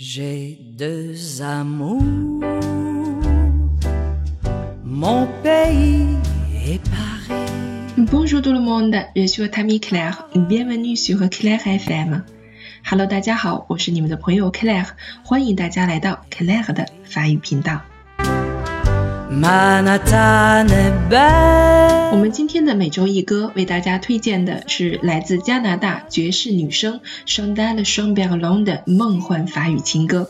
J'ai deux amours, mon pays est Paris. Bonjour tout le monde, je suis Tammy Claire, bienvenue sur Claire FM. Hello，大家好，我是你们的朋友 Claire，欢迎大家来到 Claire 的法语频道。 我们今天的每周一歌为大家推荐的是来自加拿大爵士女声 Chandelle Chamberlain 的梦幻法语情歌，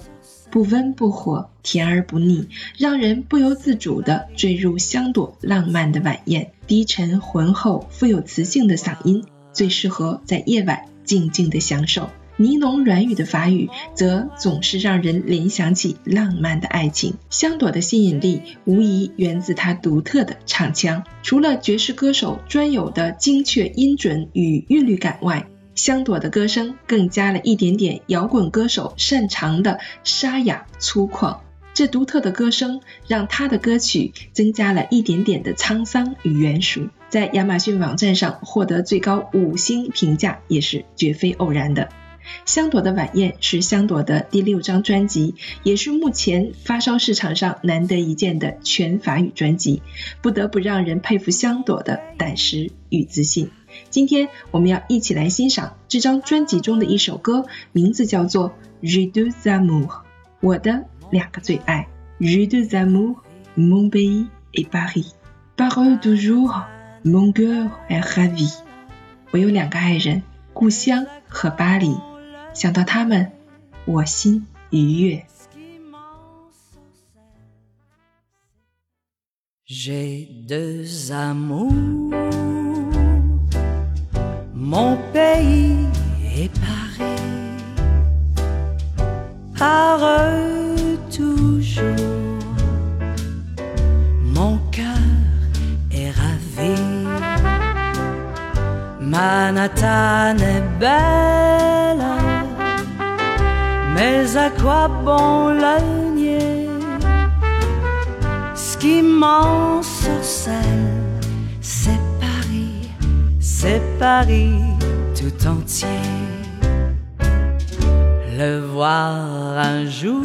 不温不火，甜而不腻，让人不由自主地坠入香朵浪漫的晚宴。低沉浑厚、富有磁性的嗓音，最适合在夜晚静静的享受。呢喃软语的法语则总是让人联想起浪漫的爱情。香朵的吸引力无疑源自她独特的唱腔，除了爵士歌手专有的精确音准与韵律感外，香朵的歌声更加了一点点摇滚歌手擅长的沙哑粗犷。这独特的歌声让她的歌曲增加了一点点的沧桑与圆熟，在亚马逊网站上获得最高五星评价也是绝非偶然的。香朵的晚宴是香朵的第六张专辑，也是目前发烧市场上难得一见的全法语专辑，不得不让人佩服香朵的胆识与自信。今天我们要一起来欣赏这张专辑中的一首歌，名字叫做《Je deux amours》，我的两个最爱。Je deux amours, mon pays et Paris. Parole du jour, mon cœur est ravi. 我有两个爱人，故乡和巴黎。想到他们，我心愉悦。 J'ai deux amours, mon pays est Paris. Heureux toujours, mon cœur est ravi. Manhattan est belle, mais à quoi bon le nier? Ce qui m'en sorcelle, c'est Paris, c'est Paris tout entier. Le voir un jour,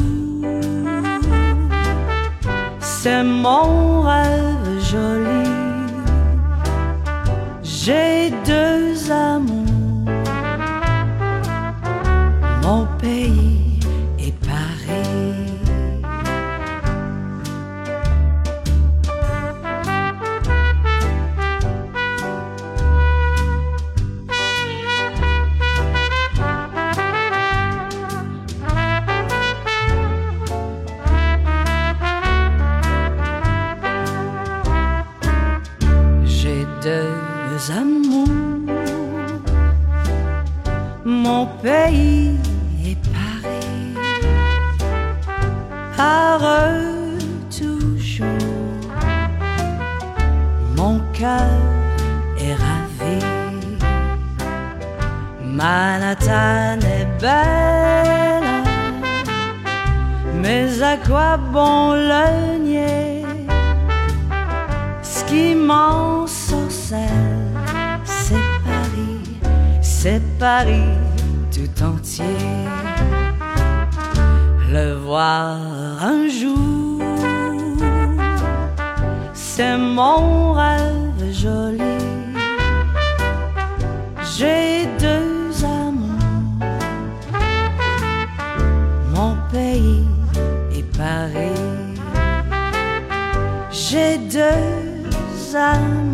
c'est mon rêve joli. J'ai deux amours, mon pays deux amours, mon pays est Paris. Heureux toujours, mon cœur est ravi. Manhattan est belle, mais à quoi bon le nier? C'est Paris tout entier. Le voir un jour, c'est mon rêve joli. J'ai deux amours, mon pays et Paris. J'ai deux amours,